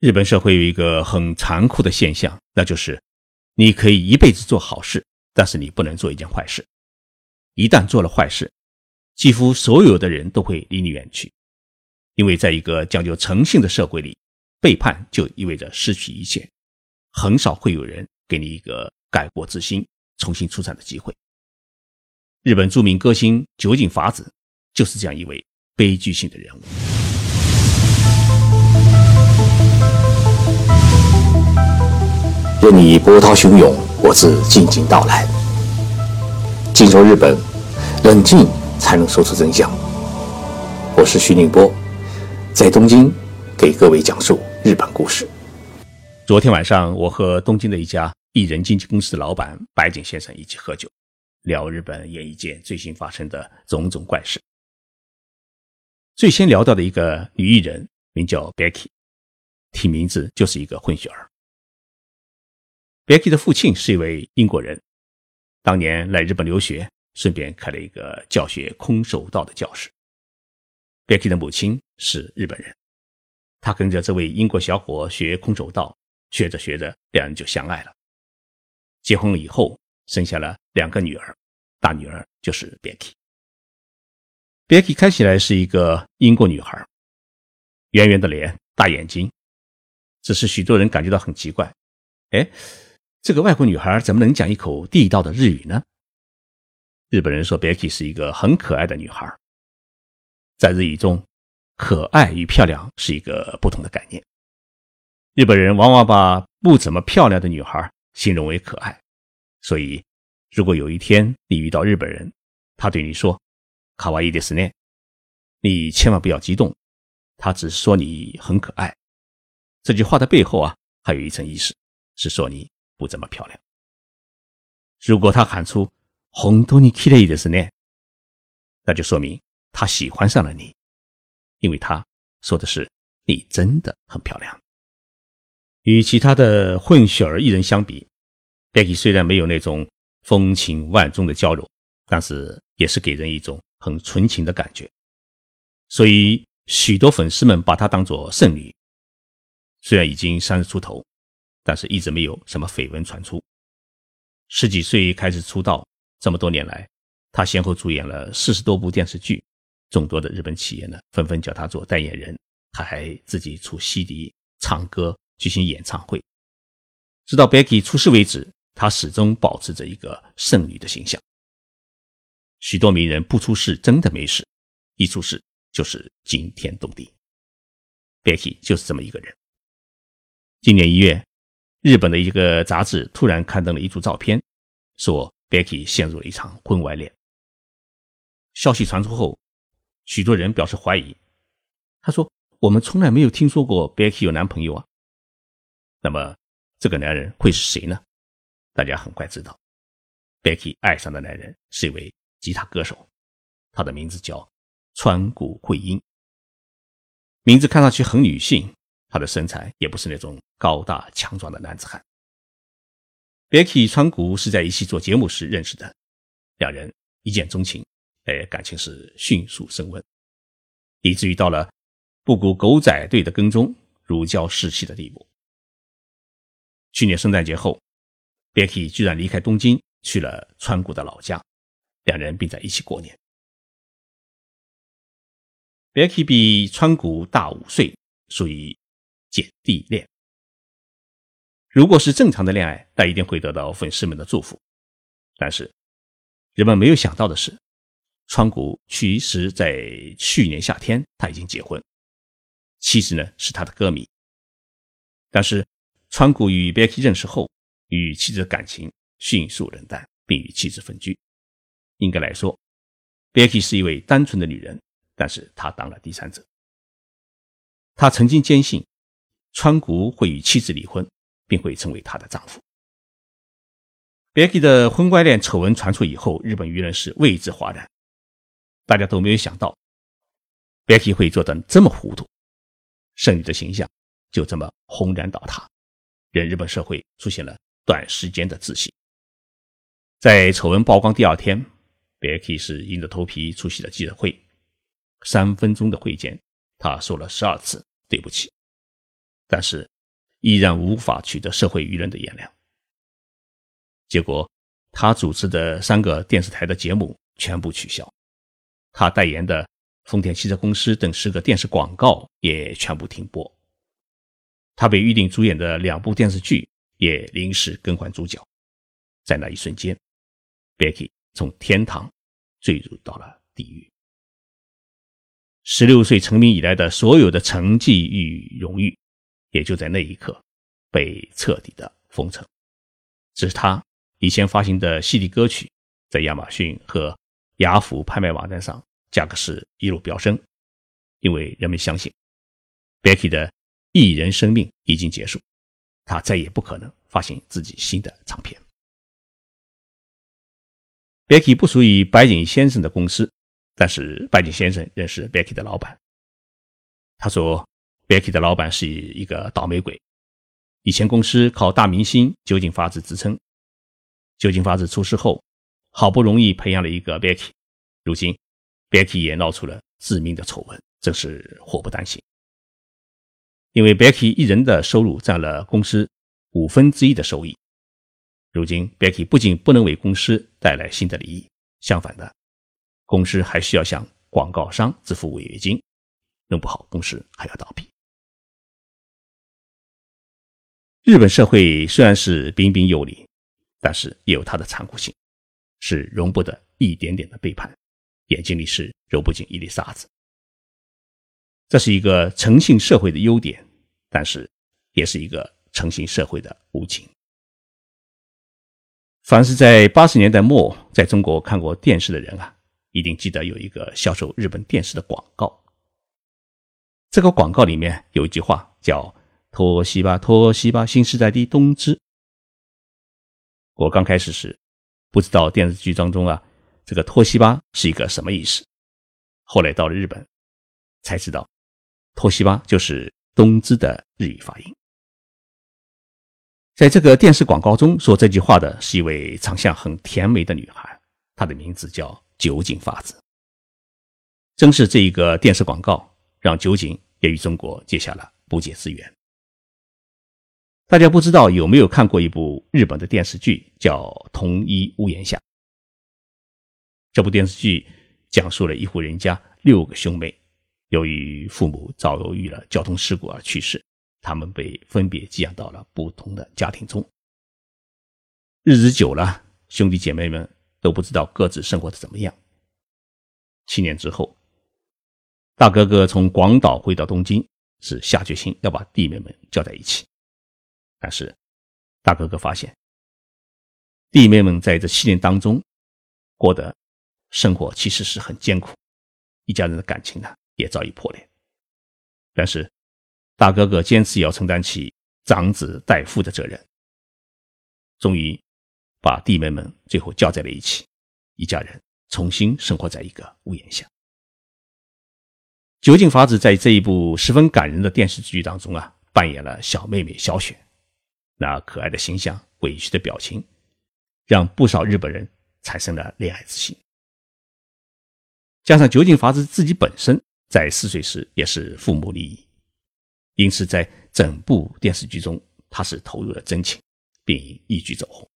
日本社会有一个很残酷的现象，那就是你可以一辈子做好事，但是你不能做一件坏事。一旦做了坏事，几乎所有的人都会离你远去，因为在一个讲究诚信的社会里，背叛就意味着失去一切，很少会有人给你一个改过自新、重新出战的机会。日本著名歌星酒井法子就是这样一位悲剧性的人物。任你波涛汹涌，我自静静到来。静说日本，冷静才能说出真相。我是徐宁波，在东京给各位讲述日本故事。昨天晚上，我和东京的一家艺人经纪公司的老板白井先生一起喝酒，聊日本演艺界最新发生的种种怪事。最先聊到的一个女艺人，名叫 Becky，听名字就是一个混血儿。Becky 的父亲是一位英国人，当年来日本留学，顺便开了一个教学空手道的教室。Becky 的母亲是日本人，他跟着这位英国小伙学空手道，学着学着，两人就相爱了。结婚了以后，生下了两个女儿，大女儿就是 Becky。Becky 看起来是一个英国女孩，圆圆的脸，大眼睛，只是许多人感觉到很奇怪，哎。这个外国女孩怎么能讲一口地道的日语呢？日本人说 Becky 是一个很可爱的女孩。在日语中，可爱与漂亮是一个不同的概念。日本人往往把不怎么漂亮的女孩形容为可爱。所以，如果有一天你遇到日本人，他对你说“卡哇伊的思念”，你千万不要激动，他只是说你很可爱。这句话的背后啊，还有一层意思，是说你。不怎么漂亮。如果他喊出“红豆你 k i l 的是呢”，那就说明他喜欢上了你，因为他说的是你真的很漂亮。与其他的混血儿艺人相比，Becky 虽然没有那种风情万种的娇柔，但是也是给人一种很纯情的感觉，所以许多粉丝们把她当作圣女。虽然已经三十出头。但是一直没有什么绯闻传出。十几岁开始出道，这么多年来，他先后主演了四十多部电视剧，众多的日本企业呢纷纷叫他做代言人，他还自己出 CD、唱歌、举行演唱会。直到 Becky 出事为止，他始终保持着一个剩女的形象。许多名人不出事真的没事，一出事就是惊天动地。Becky 就是这么一个人。今年一月。日本的一个杂志突然刊登了一组照片，说 Becky 陷入了一场婚外恋。消息传出后，许多人表示怀疑。他说：“我们从来没有听说过 Becky 有男朋友啊。”那么，这个男人会是谁呢？大家很快知道，Becky 爱上的男人是一位吉他歌手，他的名字叫川谷惠音。名字看上去很女性。他的身材也不是那种高大强壮的男子汉。Becky 川谷是在一起做节目时认识的，两人一见钟情，哎，感情是迅速升温，以至于到了不顾狗仔队的跟踪，如胶似漆的地步。去年圣诞节后，Becky 居然离开东京去了川谷的老家，两人并在一起过年。Becky 比川谷大五岁，属于。姐弟恋，如果是正常的恋爱，那一定会得到粉丝们的祝福。但是，人们没有想到的是，川谷其实在去年夏天他已经结婚，妻子呢是他的歌迷。但是，川谷与 Becky 认识后，与妻子的感情迅速冷淡，并与妻子分居。应该来说，Becky 是一位单纯的女人，但是她当了第三者。她曾经坚信。川谷会与妻子离婚，并会成为她的丈夫。Becky 的婚外恋丑闻传出以后，日本舆论是为之哗然。大家都没有想到，Becky 会做得这么糊涂，圣女的形象就这么轰然倒塌，让日本社会出现了短时间的自信。在丑闻曝光第二天别给是硬着头皮出席了记者会，三分钟的会见，他说了十二次对不起。但是依然无法取得社会舆论的原谅。结果，他主持的三个电视台的节目全部取消，他代言的丰田汽车公司等十个电视广告也全部停播。他被预定主演的两部电视剧也临时更换主角。在那一瞬间，Becky 从天堂坠入到了地狱。十六岁成名以来的所有的成绩与荣誉，也就在那一刻被彻底的封存。只是他。以前发行的 CD 歌曲，在亚马逊和雅虎拍卖网站上价格是一路飙升，因为人们相信 Becky 的艺人生命已经结束，他再也不可能发行自己新的唱片。Becky 不属于白井先生的公司，但是白井先生认识 Becky 的老板。他说，Becky 的老板是一个倒霉鬼，以前公司靠大明星酒井法子支撑。酒井法子出事后，好不容易培养了一个 Becky，如今 Becky 也闹出了致命的丑闻，真是祸不单行。因为 Becky 一人的收入占了公司五分之一的收益，如今 Becky 不仅不能为公司带来新的利益，相反的，公司还需要向广告商支付违约金，弄不好公司还要倒闭。日本社会虽然是彬彬有礼。但是也有它的残酷性，是容不得一点点的背叛，眼睛里是揉不进一粒沙子。这是一个诚信社会的优点，但是也是一个诚信社会的无情。凡是在八十年代末在中国看过电视的人啊，一定记得有一个销售日本电视的广告。这个广告里面有一句话叫“托西巴，托西巴，新时代的东芝”。我刚开始时不知道电视剧当中啊，这个托西巴是一个什么意思。后来到了日本，才知道托西巴就是东芝的日语发音。在这个电视广告中说这句话的是一位长相很甜美的女孩，她的名字叫酒井法子。正是这一个电视广告，让酒井也与中国结下了不解之缘。大家不知道有没有看过一部日本的电视剧，叫《同一屋檐下》。这部电视剧讲述了一户人家六个兄妹，由于父母遭遇了交通事故而去世，他们被分别寄养到了不同的家庭中。日子久了，兄弟姐妹们都不知道各自生活的怎么样。七年之后，大哥哥从广岛回到东京，是下决心要把弟妹们叫在一起。但是，大哥哥发现，弟妹们在这七年当中过得生活其实是很艰苦，一家人的感情呢也早已破裂。但是，大哥哥坚持要承担起长子代父的责任，终于把弟妹们最后叫在了一起，一家人重新生活在一个屋檐下。酒井法子在这一部十分感人的电视剧当中啊，扮演了小妹妹小雪。那可爱的形象、委屈的表情，让不少日本人产生了恋爱之心。加上酒井法子自己本身在四岁时也是父母离异，因此在整部电视剧中，他是投入了真情，并一举走红。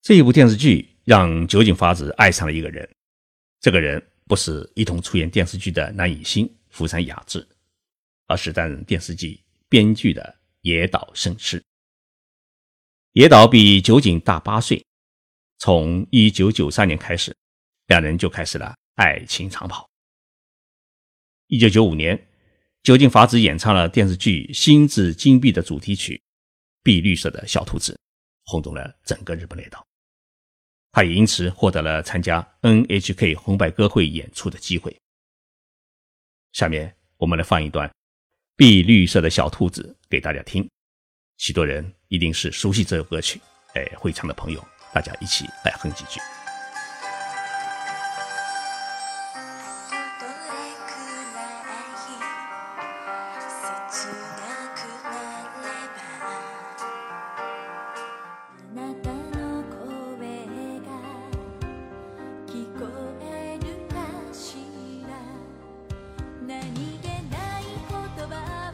这一部电视剧让酒井法子爱上了一个人，这个人不是一同出演电视剧的男影星福山雅治，而是担任电视剧编剧的。野岛胜之。野岛比酒井大八岁，从一九九三年开始，两人就开始了爱情长跑。一九九五年，酒井法子演唱了电视剧《心智金币》的主题曲《碧绿色的小兔子》，轰动了整个日本列岛。他也因此获得了参加 NHK 红白歌会演出的机会。下面我们来放一段。碧绿色的小兔子给大家听。许多人一定是熟悉这首歌曲哎会唱的朋友大家一起来哼几句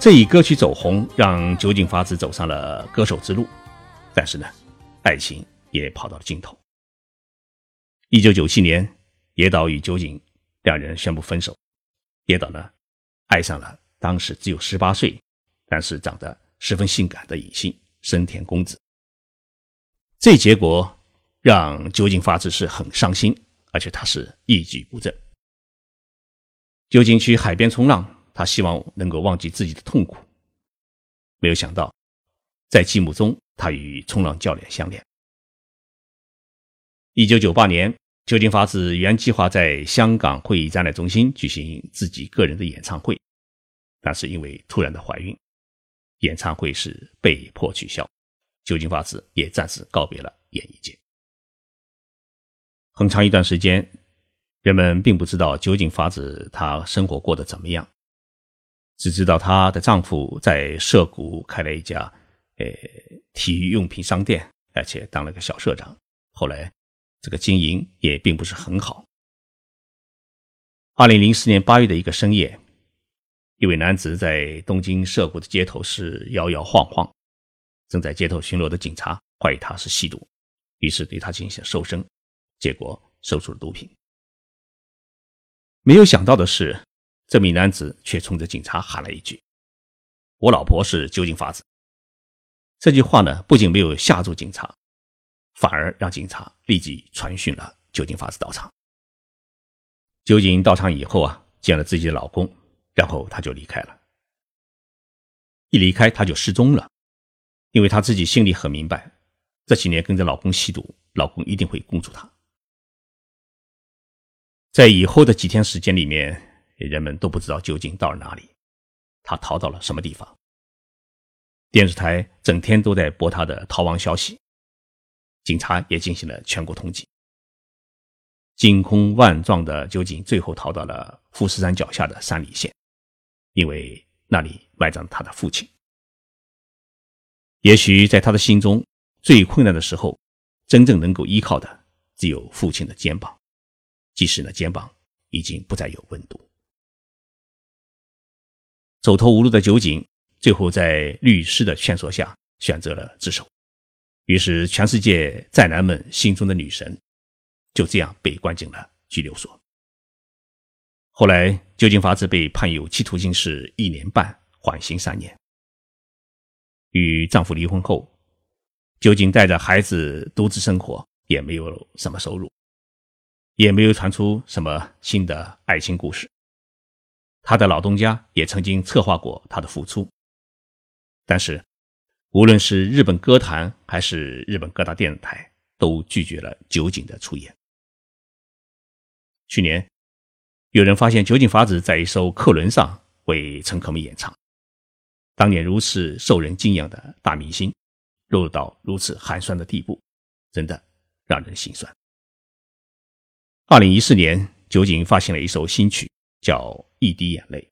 这一歌曲走红，让酒井法子走上了歌手之路。但是呢，爱情也跑到了尽头。一九九七年，野岛与酒井两人宣布分手。野岛呢，爱上了当时只有十八岁，但是长得十分性感的影星生田恭子。这结果让酒井法子是很伤心，而且他是一蹶不振。酒井去海边冲浪。他希望能够忘记自己的痛苦，没有想到，在寂寞中，他与冲浪教练相恋。一九九八年，酒井法子原计划在香港会议展览中心举行自己个人的演唱会，但是因为突然的怀孕，演唱会是被迫取消，酒井法子也暂时告别了演艺界。很长一段时间，人们并不知道酒井法子她生活过得怎么样。只知道她的丈夫在涉谷开了一家，呃，体育用品商店，而且当了个小社长。后来，这个经营也并不是很好。二零零四年八月的一个深夜，一位男子在东京涉谷的街头是摇摇晃晃，正在街头巡逻的警察怀疑他是吸毒，于是对他进行搜身，结果搜出了毒品。没有想到的是。这名男子却冲着警察喊了一句：“我老婆是酒井法子。”这句话呢，不仅没有吓住警察，反而让警察立即传讯了酒井法子到场。酒井到场以后啊，见了自己的老公，然后他就离开了。一离开，他就失踪了，因为他自己心里很明白，这几年跟着老公吸毒，老公一定会供出他。在以后的几天时间里面。人们都不知道究竟到了哪里，他逃到了什么地方。电视台整天都在播他的逃亡消息，警察也进行了全国通缉。惊空万状的究竟最后逃到了富士山脚下的山里县，因为那里埋葬他的父亲。也许在他的心中，最困难的时候，真正能够依靠的只有父亲的肩膀，即使那肩膀已经不再有温度。走投无路的酒井，最后在律师的劝说下选择了自首。于是，全世界宅男们心中的女神就这样被关进了拘留所。后来，酒井法子被判有期徒刑是一年半，缓刑三年。与丈夫离婚后，酒井带着孩子独自生活，也没有什么收入，也没有传出什么新的爱情故事。他的老东家也曾经策划过他的复出，但是无论是日本歌坛还是日本各大电视台都拒绝了酒井的出演。去年，有人发现酒井法子在一艘客轮上为乘客们演唱。当年如此受人敬仰的大明星，落入到如此寒酸的地步，真的让人心酸。二零一四年，酒井发行了一首新曲。叫一滴眼泪，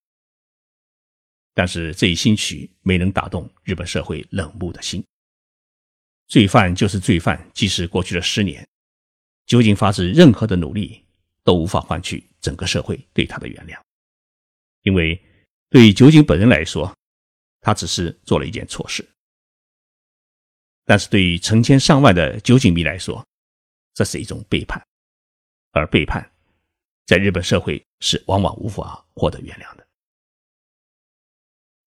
但是这一新曲没能打动日本社会冷漠的心。罪犯就是罪犯，即使过去了十年，酒井法子任何的努力都无法换取整个社会对他的原谅，因为对酒井本人来说，他只是做了一件错事；但是对于成千上万的酒井迷来说，这是一种背叛，而背叛。在日本社会是往往无法获得原谅的。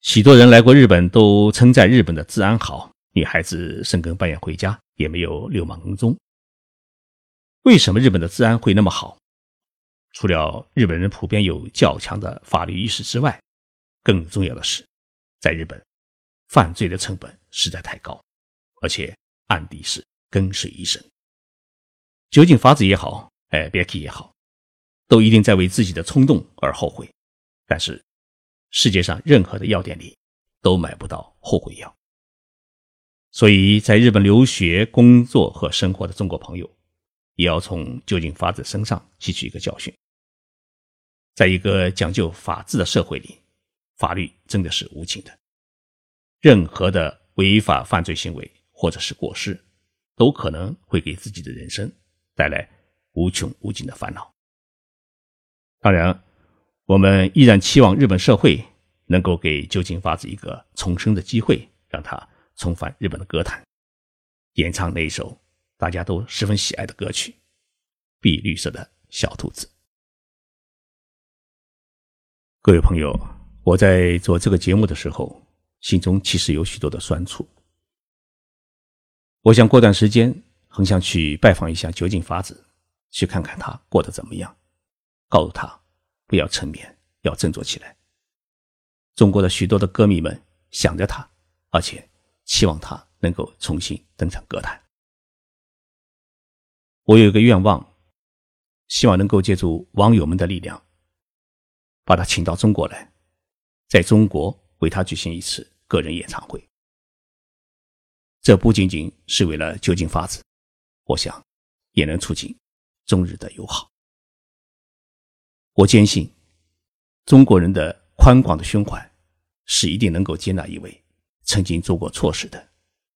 许多人来过日本都称赞日本的治安好，女孩子深更半夜回家也没有流氓跟踪。为什么日本的治安会那么好？除了日本人普遍有较强的法律意识之外，更重要的是，在日本，犯罪的成本实在太高，而且案底是跟随一生。酒井法子也好，哎，Becky 也好。都一定在为自己的冲动而后悔，但是世界上任何的药店里都买不到后悔药。所以在日本留学、工作和生活的中国朋友，也要从酒井法子身上吸取一个教训。在一个讲究法治的社会里，法律真的是无情的，任何的违法犯罪行为或者是过失，都可能会给自己的人生带来无穷无尽的烦恼。当然，我们依然期望日本社会能够给酒井法子一个重生的机会，让他重返日本的歌坛，演唱那一首大家都十分喜爱的歌曲《碧绿色的小兔子》。各位朋友，我在做这个节目的时候，心中其实有许多的酸楚。我想过段时间，很想去拜访一下酒井法子，去看看他过得怎么样，告诉他不要沉眠，要振作起来。中国的许多的歌迷们想着他，而且期望他能够重新登上歌坛。我有一个愿望，希望能够借助网友们的力量，把他请到中国来，在中国为他举行一次个人演唱会。这不仅仅是为了酒井法子，我想也能促进中日的友好。我坚信，中国人的宽广的胸怀是一定能够接纳一位曾经做过错事的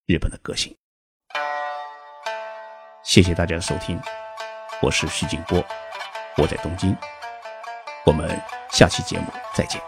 日本的个性。谢谢大家的收听，我是徐静波，我在东京，我们下期节目再见。